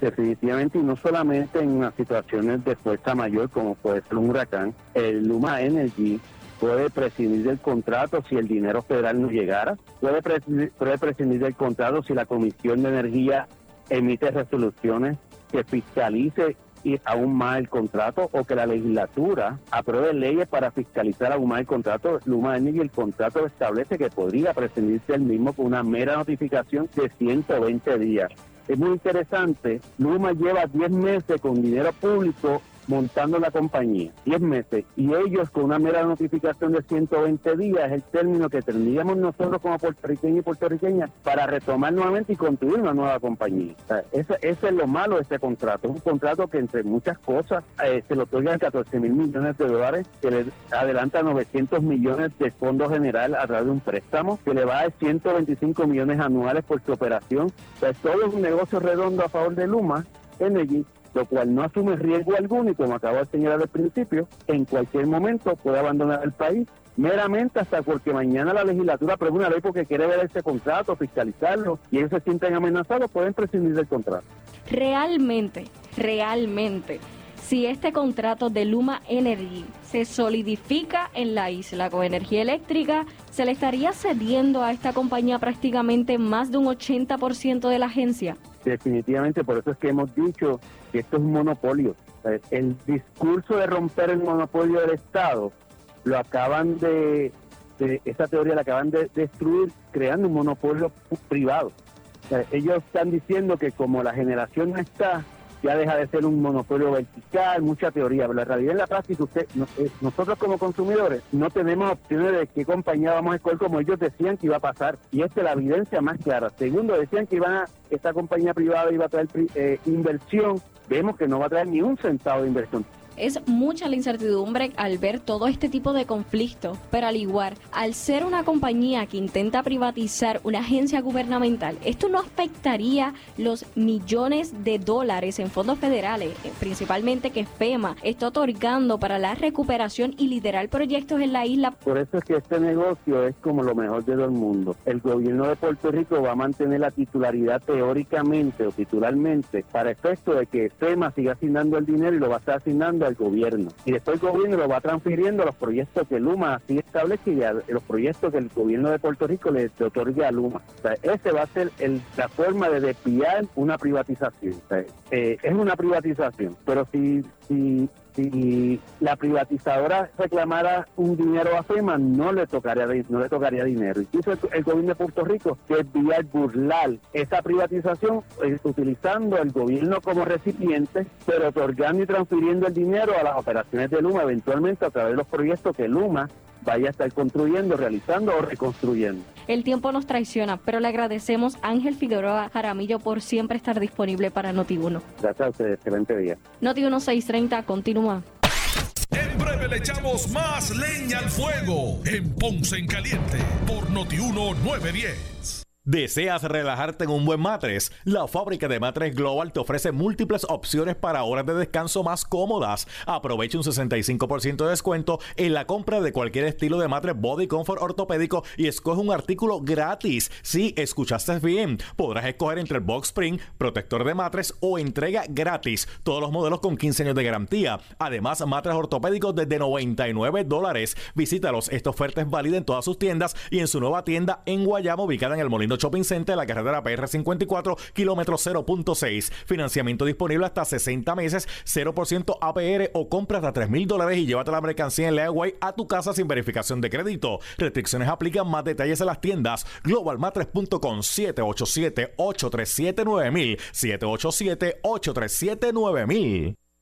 Definitivamente, y no solamente en las situaciones de fuerza mayor como puede ser un huracán, el Luma Energy puede prescindir del contrato si el dinero federal no llegara, puede prescindir, puede prescindir del contrato si la Comisión de Energía emite resoluciones que fiscalice y aún más el contrato o que la legislatura apruebe leyes para fiscalizar aún más el contrato. Luma Energy el contrato establece que podría prescindirse el mismo con una mera notificación de 120 días. Es muy interesante, Luma lleva 10 meses con dinero público montando la compañía, 10 meses, y ellos con una mera notificación de 120 días es el término que tendríamos nosotros como puertorriqueños y puertorriqueñas para retomar nuevamente y construir una nueva compañía. O sea, ese es lo malo de este contrato, un contrato que entre muchas cosas eh, se le otorgan 14 mil millones de dólares, que le adelanta 900 millones de fondo general a través de un préstamo, que le va a dar 125 millones anuales por su operación. O sea, todo un negocio redondo a favor de Luma Energy lo cual no asume riesgo alguno y como acabo de señalar al principio, en cualquier momento puede abandonar el país meramente hasta porque mañana la legislatura apruebe una ley porque quiere ver ese contrato, fiscalizarlo y ellos se sienten amenazados, pueden prescindir del contrato. Realmente, realmente, si este contrato de Luma Energy se solidifica en la isla con energía eléctrica, se le estaría cediendo a esta compañía prácticamente más de un 80% de la agencia. Definitivamente, por eso es que hemos dicho que esto es un monopolio. El discurso de romper el monopolio del Estado lo acaban de, de esa teoría la acaban de destruir creando un monopolio privado. Ellos están diciendo que como la generación no está, ya deja de ser un monopolio vertical, mucha teoría, pero la realidad en la práctica, usted, eh, nosotros como consumidores no tenemos opciones de qué compañía vamos a escoger como ellos decían que iba a pasar. Y esta es la evidencia más clara. Segundo, decían que iban a, esta compañía privada iba a traer eh, inversión. Vemos que no va a traer ni un centavo de inversión. Es mucha la incertidumbre al ver todo este tipo de conflictos, pero al igual, al ser una compañía que intenta privatizar una agencia gubernamental, esto no afectaría los millones de dólares en fondos federales, eh, principalmente que FEMA está otorgando para la recuperación y liderar proyectos en la isla. Por eso es que este negocio es como lo mejor de todo el mundo. El gobierno de Puerto Rico va a mantener la titularidad teóricamente o titularmente para efecto de que FEMA siga asignando el dinero y lo va a estar asignando al gobierno. Y después el gobierno lo va transfiriendo a los proyectos que Luma así establece y a los proyectos que el gobierno de Puerto Rico le otorgue a Luma. O sea, ese va a ser el- la forma de desviar una privatización. Eh, es una privatización, pero si, si, si la privatizadora reclamara un dinero a FEMA, no le tocaría, no le tocaría dinero. Incluso el, el gobierno de Puerto Rico desviar, burlar esa privatización eh, utilizando el gobierno como recipiente, pero otorgando y transfiriendo el dinero a las operaciones de Luma, eventualmente a través de los proyectos que Luma vaya a estar construyendo, realizando o reconstruyendo. El tiempo nos traiciona, pero le agradecemos a Ángel Figueroa Jaramillo por siempre estar disponible para Noti1. Gracias a ustedes, excelente día. Noti1 630 continúa. En breve le echamos más leña al fuego en Ponce en Caliente por Notiuno 910. ¿Deseas relajarte en un buen matres? La fábrica de matres Global te ofrece múltiples opciones para horas de descanso más cómodas. Aprovecha un 65% de descuento en la compra de cualquier estilo de matres Body Comfort ortopédico y escoge un artículo gratis. Si escuchaste bien, podrás escoger entre el Box protector de matres o entrega gratis. Todos los modelos con 15 años de garantía. Además, matres ortopédicos desde 99 dólares. Visítalos. Esta oferta es válida en todas sus tiendas y en su nueva tienda en Guayama, ubicada en el Molino Shopping Center, la carretera PR54, kilómetro 0.6. Financiamiento disponible hasta 60 meses, 0% APR o compra hasta 3 mil dólares y llévate la mercancía en Leaway a tu casa sin verificación de crédito. Restricciones aplican, más detalles en las tiendas. Globalmatres.com 787-837-9000. 787-837-9000.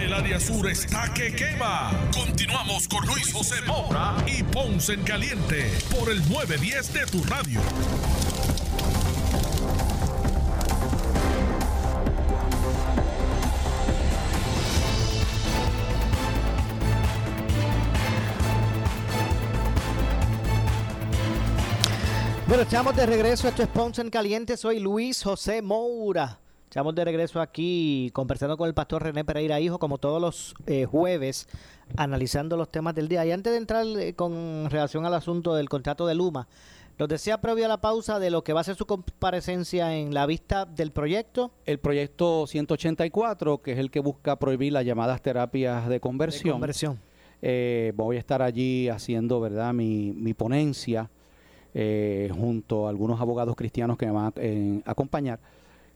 El área sur está que quema. Continuamos con Luis José Moura y Ponce en Caliente por el 910 de tu radio. Bueno, estamos de regreso. Esto es Ponce en Caliente. Soy Luis José Moura. Estamos de regreso aquí conversando con el pastor René Pereira Hijo, como todos los eh, jueves, analizando los temas del día. Y antes de entrar eh, con relación al asunto del contrato de Luma, nos decía previo a la pausa de lo que va a ser su comparecencia en la vista del proyecto. El proyecto 184, que es el que busca prohibir las llamadas terapias de conversión. conversión. Eh, voy a estar allí haciendo, ¿verdad?, mi, mi ponencia eh, junto a algunos abogados cristianos que me van a acompañar.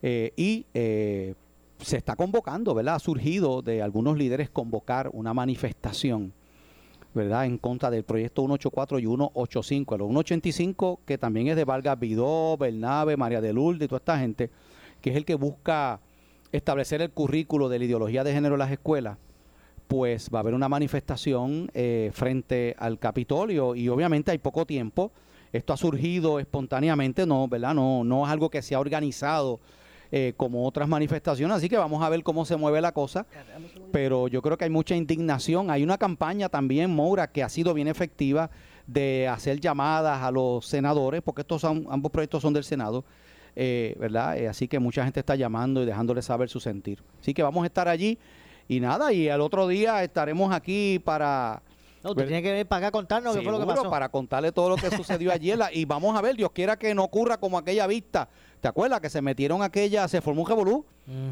Eh, y eh, se está convocando, ¿verdad? Ha surgido de algunos líderes convocar una manifestación, ¿verdad? En contra del proyecto 184 y 185. El 185, que también es de Vargas Vidó, Bernabe, María de Lourdes y toda esta gente, que es el que busca establecer el currículo de la ideología de género en las escuelas, pues va a haber una manifestación eh, frente al Capitolio y obviamente hay poco tiempo. Esto ha surgido espontáneamente, no, ¿verdad? No, no es algo que se ha organizado eh, como otras manifestaciones, así que vamos a ver cómo se mueve la cosa. Pero yo creo que hay mucha indignación. Hay una campaña también, Moura, que ha sido bien efectiva de hacer llamadas a los senadores, porque estos son, ambos proyectos son del Senado, eh, ¿verdad? Eh, así que mucha gente está llamando y dejándoles saber su sentir. Así que vamos a estar allí y nada, y al otro día estaremos aquí para... No, usted tiene que venir para acá a contarnos qué fue lo que Seguro, pasó. para contarle todo lo que sucedió ayer y vamos a ver, Dios quiera que no ocurra como aquella vista. ¿Te acuerdas que se metieron aquella, se formó un revolú?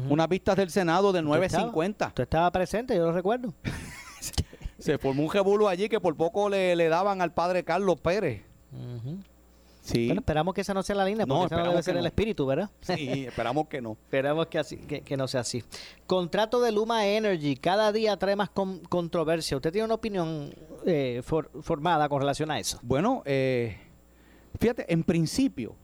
Unas vistas del Senado del ¿Usted estaba? 950. Usted estaba presente, yo lo recuerdo. Se formó un revolú allí que por poco le, le daban al padre Carlos Pérez. Sí. Bueno, esperamos que esa no sea la línea, No, porque esa no debe esperamos ser el no. espíritu, ¿verdad? Sí, esperamos que no. Esperamos que, así, que, que no sea así. Contrato de Luma Energy, cada día trae más con- controversia. ¿Usted tiene una opinión eh, for- formada con relación a eso? Bueno, eh, fíjate, en principio,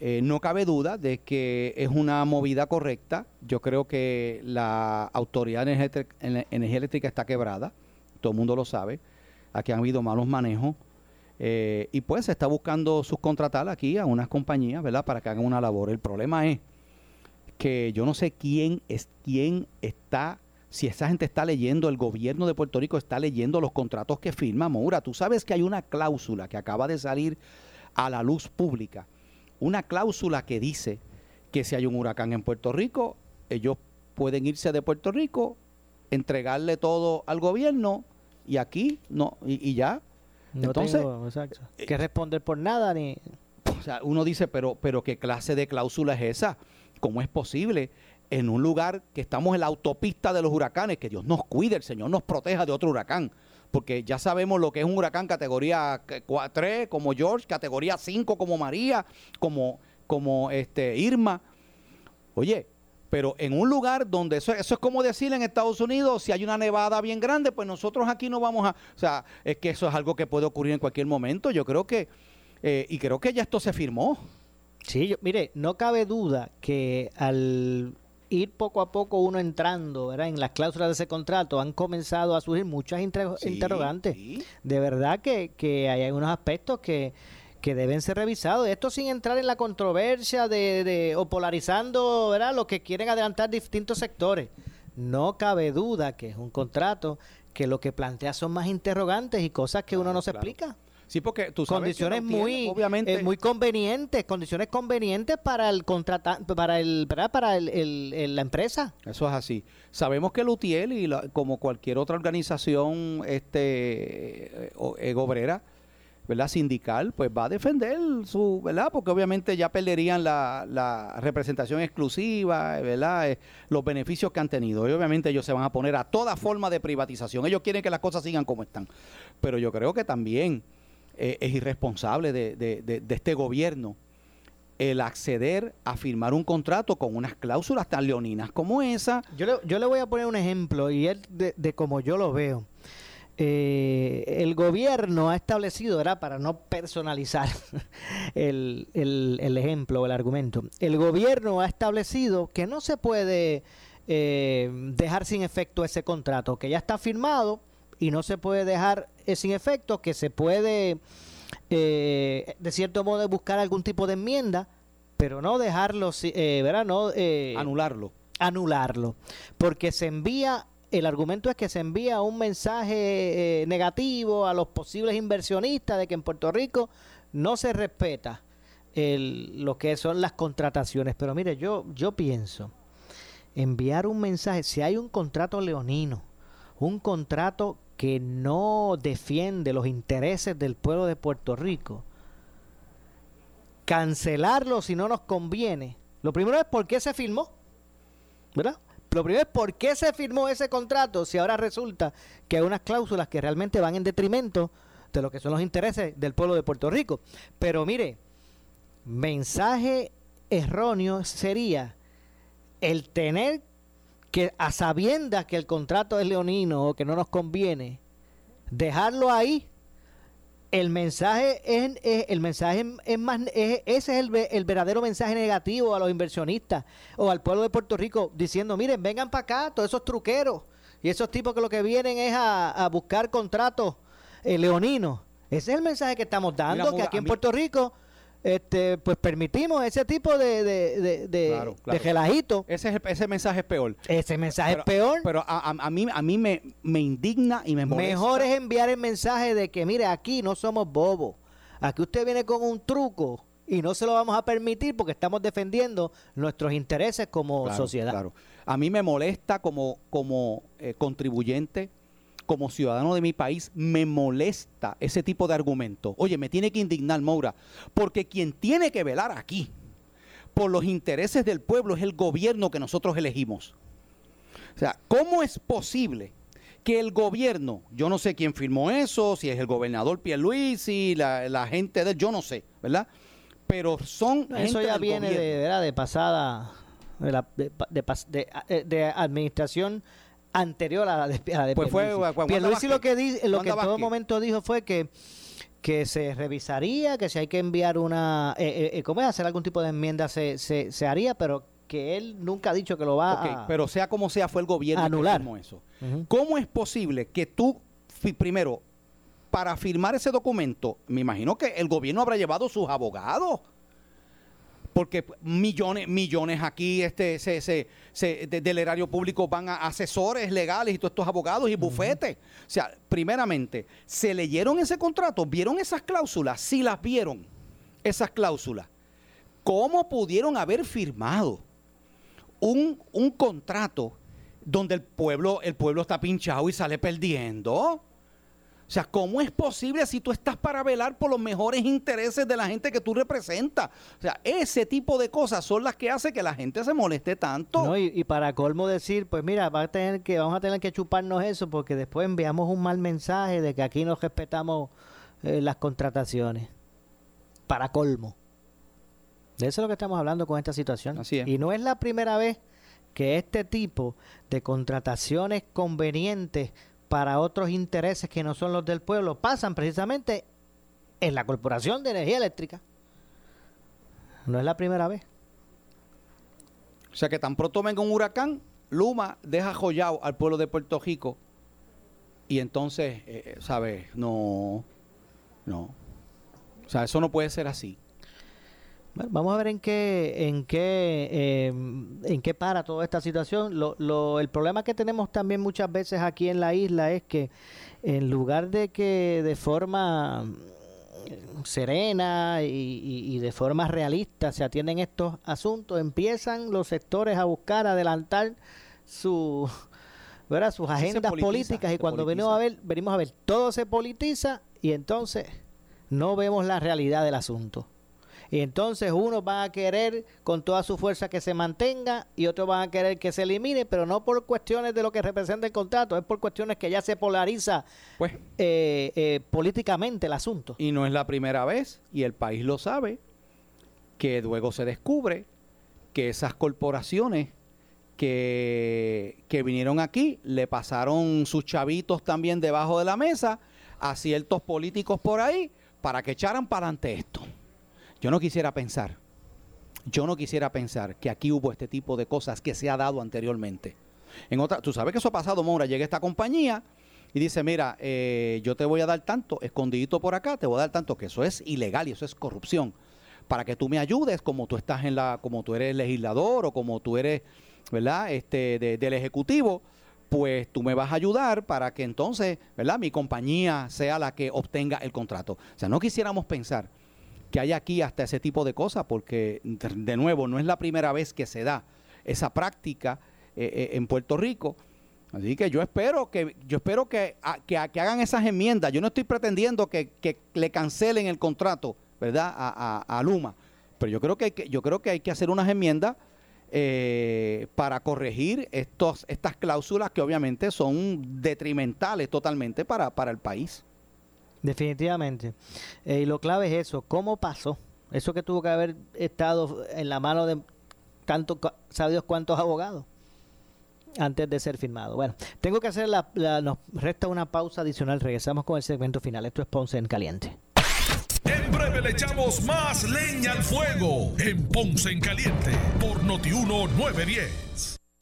eh, no cabe duda de que es una movida correcta. Yo creo que la Autoridad de Energía Eléctrica está quebrada, todo el mundo lo sabe. Aquí han habido malos manejos. Eh, y pues se está buscando subcontratar aquí a unas compañías, ¿verdad? Para que hagan una labor. El problema es que yo no sé quién es quién está si esa gente está leyendo, el gobierno de Puerto Rico está leyendo los contratos que firma Moura. Tú sabes que hay una cláusula que acaba de salir a la luz pública, una cláusula que dice que si hay un huracán en Puerto Rico, ellos pueden irse de Puerto Rico, entregarle todo al gobierno y aquí no, y, y ya. No Entonces, tengo, exacto, que responder por nada ni... o sea, uno dice, pero, pero ¿qué clase de cláusula es esa? ¿Cómo es posible en un lugar que estamos en la autopista de los huracanes, que Dios nos cuide, el Señor nos proteja de otro huracán? Porque ya sabemos lo que es un huracán categoría 3 como George, categoría 5 como María, como, como este, Irma. Oye, pero en un lugar donde eso, eso es como decir en Estados Unidos, si hay una nevada bien grande, pues nosotros aquí no vamos a... O sea, es que eso es algo que puede ocurrir en cualquier momento. Yo creo que... eh, y creo que ya esto se firmó. Sí, yo- mire, no cabe duda que al ir poco a poco uno entrando ¿verdad? en las cláusulas de ese contrato han comenzado a surgir muchas inter- Sí, interrogantes. De verdad que, que hay algunos aspectos que, que deben ser revisados. Esto sin entrar en la controversia de, de- o polarizando ¿verdad? lo que quieren adelantar distintos sectores. No cabe duda que es un contrato que lo que plantea son más interrogantes y cosas que uno no se explica. Sí, porque tú sabes que condiciones tiene, muy obviamente- eh, muy convenientes, condiciones convenientes para el contrata para el ¿verdad? para el, el- el- la empresa. Eso es así. Sabemos que Lutiel y la- como cualquier otra organización este eh, eh, obrera, ¿verdad? sindical, pues va a defender su, ¿verdad? Porque obviamente ya perderían la, la representación exclusiva, ¿verdad? Eh, los beneficios que han tenido. Y obviamente ellos se van a poner a toda forma de privatización. Ellos quieren que las cosas sigan como están. Pero yo creo que también eh, es irresponsable de, de- de- este gobierno el acceder a firmar un contrato con unas cláusulas tan leoninas como esa. Yo le, yo le voy a poner un ejemplo y es de, de como yo lo veo. Eh, el gobierno ha establecido, ¿verdad? Para no personalizar el, el- el ejemplo o el argumento, el gobierno ha establecido que no se puede eh, dejar sin efecto ese contrato, que ya está firmado y no se puede dejar eh, sin efecto, que se puede, eh, de cierto modo, buscar algún tipo de enmienda, pero no dejarlo, ¿verdad? No, anularlo. Anularlo. Porque se envía, el argumento es que se envía un mensaje eh, negativo a los posibles inversionistas de que en Puerto Rico no se respeta lo que son las contrataciones. Pero mire, yo, yo pienso, enviar un mensaje, si hay un contrato leonino, un contrato que no defiende los intereses del pueblo de Puerto Rico, cancelarlo si no nos conviene. Lo primero es por qué se firmó, ¿verdad? Lo primero es por qué se firmó ese contrato si ahora resulta que hay unas cláusulas que realmente van en detrimento de lo que son los intereses del pueblo de Puerto Rico. Pero mire, mensaje erróneo sería el tener que a sabiendas que el contrato es leonino o que no nos conviene, dejarlo ahí. El mensaje es, es- el mensaje es más es- ese es el, el verdadero mensaje negativo a los inversionistas o al pueblo de Puerto Rico diciendo, miren, vengan para acá, todos esos truqueros y esos tipos que lo que vienen es a, a buscar contratos eh, leoninos. Ese es el mensaje que estamos dando, Mira, que aquí en Puerto Rico este pues permitimos ese tipo de, de, de, de- Claro, claro. de relajito. Ese, es ese mensaje es peor. Ese mensaje Pero- es peor. Pero a, a- a mí, a mí me, me indigna y me molesta. Mejor es enviar el mensaje de que, mire, aquí no somos bobos. Aquí usted viene con un truco y no se lo vamos a permitir porque estamos defendiendo nuestros intereses como Claro, sociedad. claro. A mí me molesta como, como eh, contribuyente, como ciudadano de mi país, me molesta ese tipo de argumento. Oye, me tiene que indignar, Moura, porque quien tiene que velar aquí por los intereses del pueblo es el gobierno que nosotros elegimos. O sea, ¿cómo es posible que el gobierno, yo no sé quién firmó eso, si es el gobernador Pierluisi, la, la gente de, yo no sé, ¿verdad? Pero son Eso gente ya del viene de, pasada, de, la- eh, de administración anterior a la de, a la de Pues fue, Pierluisi. Lo que, di- lo que en todo momento dijo fue que que se revisaría, que si hay que enviar una, eh, eh, eh, ¿cómo es? Hacer algún tipo de enmienda se, se, se haría, pero que él nunca ha dicho que lo va Ok, a pero sea como sea, fue el gobierno anular. que firmó eso. Ujú. ¿Cómo es posible que tú, primero, para firmar ese documento, me imagino que el gobierno habrá llevado sus abogados? Porque millones, millones aquí este, se, se- se- de- del erario público van a asesores legales y todos estos abogados y bufetes. O sea, primeramente, ¿se leyeron ese contrato? ¿Vieron esas cláusulas? Sí las vieron, esas cláusulas. ¿Cómo pudieron haber firmado un, un contrato donde el pueblo, el pueblo está pinchado y sale perdiendo? O sea, ¿cómo es posible si tú estás para velar por los mejores intereses de la gente que tú representas? O sea, ese tipo de cosas son las que hace que la gente se moleste tanto. No, y, y para colmo decir, pues mira, va a tener que, vamos a tener que chuparnos eso porque después enviamos un mal mensaje de que aquí no respetamos eh, las contrataciones. Para colmo. De eso es lo que estamos hablando con esta situación. Y no es la primera vez que este tipo de contrataciones convenientes para otros intereses que no son los del pueblo pasan precisamente en la Corporación de Energía Eléctrica. No es la primera vez. O sea, que tan pronto venga un huracán, Luma deja joyado al pueblo de Puerto Rico. Y entonces, eh, ¿sabes? No, no. O sea, eso no puede ser así. Bueno, vamos a ver en qué, en qué, eh, en qué para toda esta situación. Lo, lo- el problema que tenemos también muchas veces aquí en la isla es que en lugar de que de forma mm, serena y, y- y de forma realista se atienden estos asuntos, empiezan los sectores a buscar adelantar su, ¿verdad? sus agendas politiza, políticas y cuando venimos a ver, venimos a ver, todo se politiza y entonces no vemos la realidad del asunto. Y entonces unos van a querer con toda su fuerza que se mantenga y otros van a querer que se elimine, pero no por cuestiones de lo que representa el contrato, es por cuestiones que ya se polariza Pues. eh, eh, políticamente el asunto. Y no es la primera vez, y el país lo sabe, que luego se descubre que esas corporaciones que, que vinieron aquí le pasaron sus chavitos también debajo de la mesa a ciertos políticos por ahí para que echaran para adelante esto. Yo no quisiera pensar, yo no quisiera pensar que aquí hubo este tipo de cosas que se ha dado anteriormente. En otra, tú sabes que eso ha pasado, Moura, llega esta compañía y dice, mira, eh, yo te voy a dar tanto, escondidito por acá, te voy a dar tanto, que eso es ilegal y eso es corrupción, para que tú me ayudes como tú estás en la, como tú eres legislador o como tú eres, ¿verdad? Este, de- del ejecutivo, pues tú me vas a ayudar para que entonces, ¿verdad? Mi compañía sea la que obtenga el contrato. O sea, no quisiéramos pensar que hay aquí hasta ese tipo de cosas, porque de nuevo, no es la primera vez que se da esa práctica eh, eh, en Puerto Rico. Así que yo espero que yo espero que, a- que, a- que hagan esas enmiendas. Yo no estoy pretendiendo que, que le cancelen el contrato, ¿verdad? A, a- a Luma. Pero yo creo que hay que, yo creo que hay que hacer unas enmiendas eh, para corregir estos, estas cláusulas que obviamente son detrimentales totalmente para, para el país. Definitivamente. Eh, y lo clave es eso, ¿cómo pasó? Eso que tuvo que haber estado en la mano de tanto, sabe Dios cuántos abogados antes de ser firmado. Bueno, tengo que hacer la, la- nos resta una pausa adicional, regresamos con el segmento final. Esto es Ponce en Caliente. En breve le echamos más leña al fuego en Ponce en Caliente por Notiuno 910.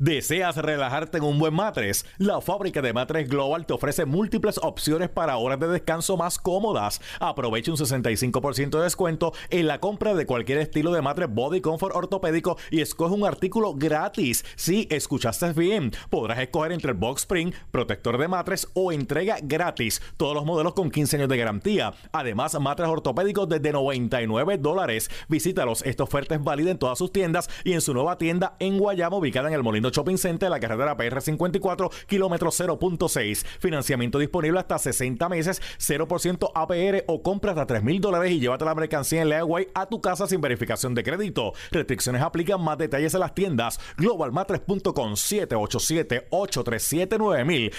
¿Deseas relajarte en un buen matres? La fábrica de matres Global te ofrece múltiples opciones para horas de descanso más cómodas. Aprovecha un 65% de descuento en la compra de cualquier estilo de matres Body Comfort ortopédico y escoge un artículo gratis. Si escuchaste bien, podrás escoger entre Box Spring, protector de matres o entrega gratis. Todos los modelos con 15 años de garantía. Además, matres ortopédicos desde 99 dólares. Visítalos. Esta oferta es válida en todas sus tiendas y en su nueva tienda en Guayama, ubicada en el Molino Shopping Center, la carretera PR 54, kilómetro 0.6. Financiamiento disponible hasta 60 meses, 0% APR o compra hasta 3 mil dólares y llévate la mercancía en Leaway a tu casa sin verificación de crédito. Restricciones aplican más detalles en las tiendas. Globalmatres.com 787-837-9000.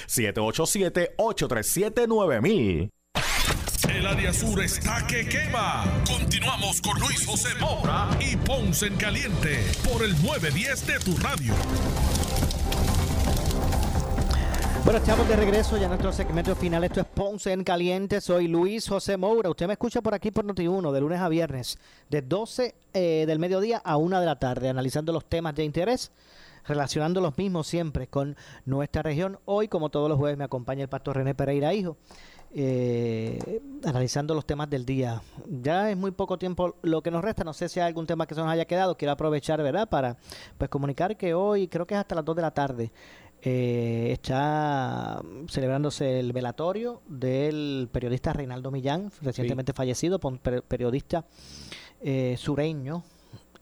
787-837-9000. El área sur está que quema. Continuamos con Luis José Moura y Ponce en Caliente por el 910 de tu radio. Bueno, estamos de regreso ya en nuestro segmento final. Esto es Ponce en Caliente. Soy Luis José Moura. Usted me escucha por aquí por Noti1 de lunes a viernes, de 12 eh, del mediodía a 1 de la tarde, analizando los temas de interés, relacionando los mismos siempre con nuestra región. Hoy, como todos los jueves, me acompaña el pastor René Pereira, hijo, eh, analizando los temas del día. Ya es muy poco tiempo lo que nos resta. No sé si hay algún tema que se nos haya quedado. Quiero aprovechar, ¿verdad?, para pues comunicar que hoy, creo que es hasta las 2 de la tarde, eh, está celebrándose el velatorio del periodista Reinaldo Millán, recientemente fallecido, per- periodista eh, sureño,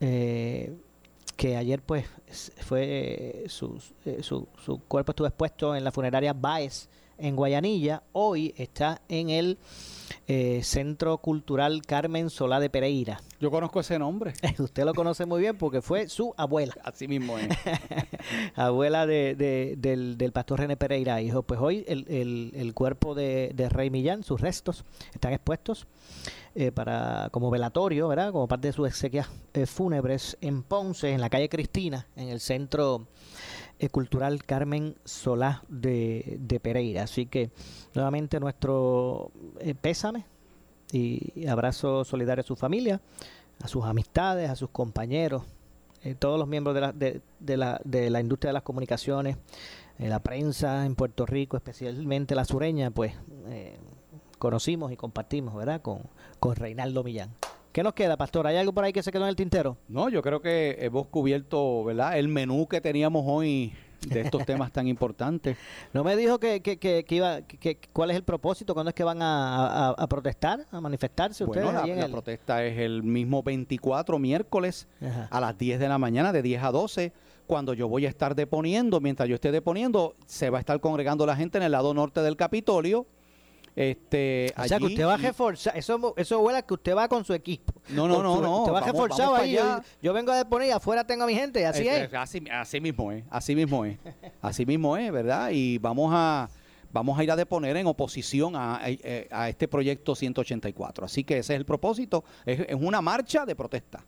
eh, que ayer pues fue eh, su, su, su cuerpo estuvo expuesto en la funeraria Baez en Guayanilla, hoy está en el eh, Centro Cultural Carmen Solá de Pereira. Yo conozco ese nombre. Usted lo conoce muy bien porque fue su abuela. Así mismo es. abuela de, de- del, del pastor René Pereira, hijo. Pues hoy el, el- el cuerpo de, de Rey Millán, sus restos, están expuestos eh, para como velatorio, ¿verdad? Como parte de sus exequias eh, fúnebres en Ponce, en la calle Cristina, en el centro cultural Carmen Solá de, Pereira. Así que nuevamente nuestro eh, pésame y abrazo solidario a su familia, a sus amistades, a sus compañeros, eh, todos los miembros de la, de, la, de la industria de las comunicaciones, eh, la prensa en Puerto Rico, especialmente la sureña, pues eh, conocimos y compartimos, ¿verdad? Con, con Reinaldo Millán. ¿Qué nos queda, Pastor? ¿Hay algo por ahí que se quedó en el tintero? No, yo creo que hemos cubierto, ¿verdad? El menú que teníamos hoy de estos temas tan importantes. No me dijo que, que, que, que iba, cuál es el propósito, cuándo es que van a, a- a protestar, a manifestarse ustedes Bueno, la, el- protesta es el mismo 24 miércoles Ajá. a las 10 de la mañana, de 10 a 12, cuando yo voy a estar deponiendo. Mientras yo esté deponiendo, se va a estar congregando la gente en el lado norte del Capitolio. Este, O sea, que usted va reforzar, eso, eso huele a que usted va con su equipo. No, no, no, no, Usted va vamos- reforzado vamos ahí. Yo, vengo a deponer y afuera tengo a mi gente, así Eh, es. eh, Así, así mismo es, así mismo es, así mismo es, ¿verdad? Y vamos a vamos a ir a deponer en oposición a, a- a este proyecto 184. Así que ese es el propósito, es, es una marcha de protesta.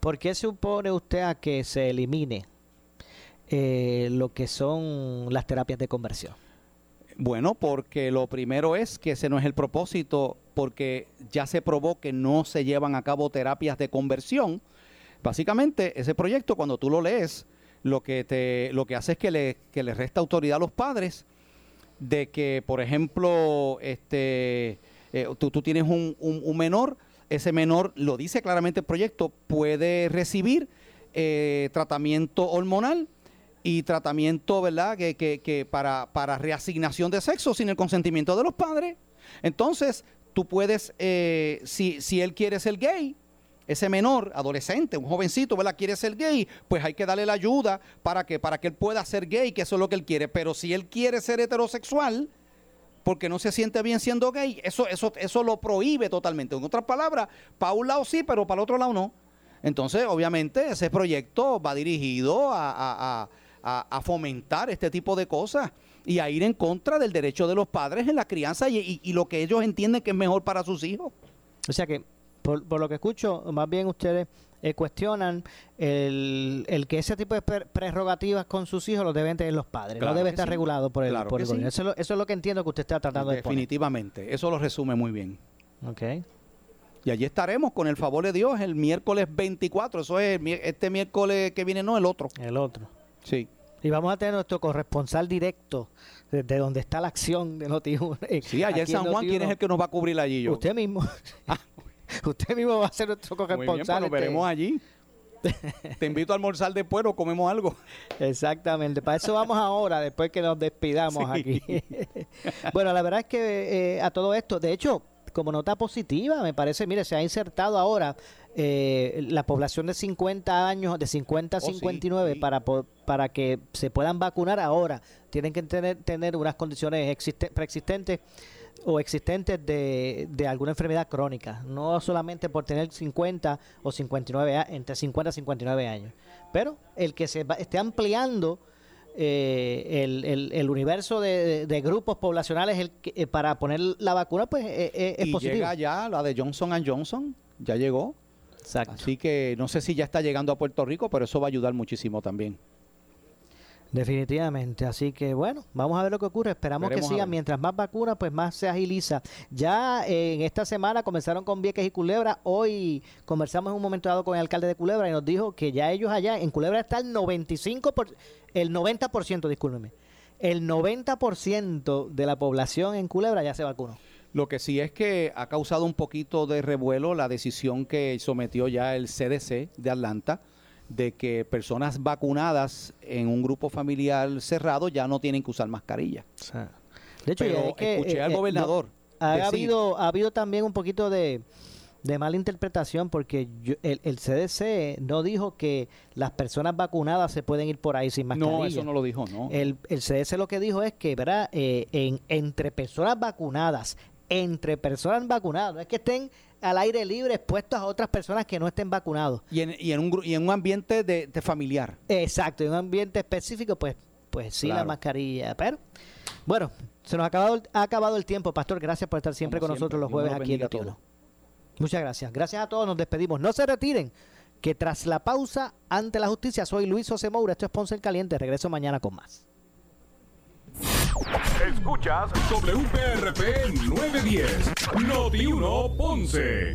¿Por qué supone usted a que se elimine eh, lo que son las terapias de conversión? Bueno, porque lo primero es que ese no es el propósito, porque ya se probó que no se llevan a cabo terapias de conversión. Básicamente, ese proyecto, cuando tú lo lees, lo que te, lo que hace es que le, que le resta autoridad a los padres de que, por ejemplo, este, eh, tú, tú tienes un, un- menor, ese menor, lo dice claramente el proyecto, puede recibir eh, tratamiento hormonal y tratamiento, ¿verdad?, que, que- que para, para reasignación de sexo sin el consentimiento de los padres. Entonces, tú puedes, eh, si, si él quiere ser gay, ese menor, adolescente, un jovencito, ¿verdad? Quiere ser gay, pues hay que darle la ayuda para que, para que él pueda ser gay, que eso es lo que él quiere. Pero si él quiere ser heterosexual, porque no se siente bien siendo gay, eso, eso, eso lo prohíbe totalmente. En otras palabras, para un lado sí, pero para el otro lado no. Entonces, obviamente, ese proyecto va dirigido a, a- a fomentar este tipo de cosas y a ir en contra del derecho de los padres en la crianza y, y- y lo que ellos entienden que es mejor para sus hijos. O sea que, por, por lo que escucho, más bien ustedes eh, cuestionan el, el que ese tipo de pre- prerrogativas con sus hijos lo deben tener los padres, Claro no debe estar sí. regulado por el, Claro por el sí. gobierno. Eso, es lo, eso es lo que entiendo que usted está tratando de exponer. Definitivamente, eso lo resume muy bien. Ok. Y allí estaremos con el favor de Dios el miércoles 24, eso es el este miércoles que viene, no el otro. El otro. Sí. Y vamos a tener nuestro corresponsal directo desde donde está la acción de Noti1. eh, Sí, allá en San Juan, ¿quién Noti1. es el que nos va a cubrir allí? Yo? Usted mismo. Usted mismo va a ser nuestro Muy bien, corresponsal. pues nos este- veremos allí. Te invito a almorzar después o comemos algo. Exactamente, para eso vamos ahora, después que nos despidamos Sí. aquí. bueno, la verdad es que eh, a todo esto, de hecho, como nota positiva, me parece, mire, se ha insertado ahora eh, la población de 50 años, de 50 a Oh, sí, 59, para, po- para que se puedan vacunar ahora. Tienen que tener, tener unas condiciones existe- preexistentes o existentes de, de alguna enfermedad crónica, no solamente por tener 50 o 59, a- entre 50 y 59 años. Pero el que se va- esté ampliando eh, el, el- el universo de, de grupos poblacionales el que- eh, para poner la vacuna, pues eh, eh, es y positivo. llega ya la de Johnson Johnson, ya llegó. Así que no sé si ya está llegando a Puerto Rico, pero eso va a ayudar muchísimo también. Definitivamente, así que bueno, vamos a ver lo que ocurre. Esperamos Veremos que sigan. Mientras más vacunas, pues más se agiliza. Ya eh, en esta semana comenzaron con Vieques y Culebra. Hoy conversamos en un momento dado con el alcalde de Culebra y nos dijo que ya ellos allá en Culebra está el 95%, por, el 90%, discúlpeme. El 90% de la población en Culebra ya se vacunó. Lo que sí es que ha causado un poquito de revuelo la decisión que sometió ya el CDC de Atlanta de que personas vacunadas en un grupo familiar cerrado ya no tienen que usar mascarilla. De hecho, Pero es que, escuché eh, al eh, gobernador no, ha, decir- habido, ha habido también un poquito de, de mala interpretación porque yo- el, el CDC no dijo que las personas vacunadas se pueden ir por ahí sin mascarilla. No, eso no lo dijo, no. El, el CDC lo que dijo es que, ¿verdad? Eh, en, entre personas vacunadas, entre personas vacunadas, no es que estén al aire libre expuestos a otras personas que no estén vacunados. Y en, y en, un, y en un ambiente de, de familiar. Exacto, en un ambiente específico, pues, pues sí, la mascarilla. Pero, bueno, se nos ha acabado, el- ha acabado el tiempo, Pastor. Gracias por estar siempre Como con nosotros los jueves aquí en bendiga a Noti Uno. Muchas gracias. Gracias a todos, nos despedimos. No se retiren, que tras la pausa ante la justicia, soy Luis José Moura. Esto es Ponce el Caliente. Regreso mañana con más. Escuchas WPRP 910, Noti 1 Ponce.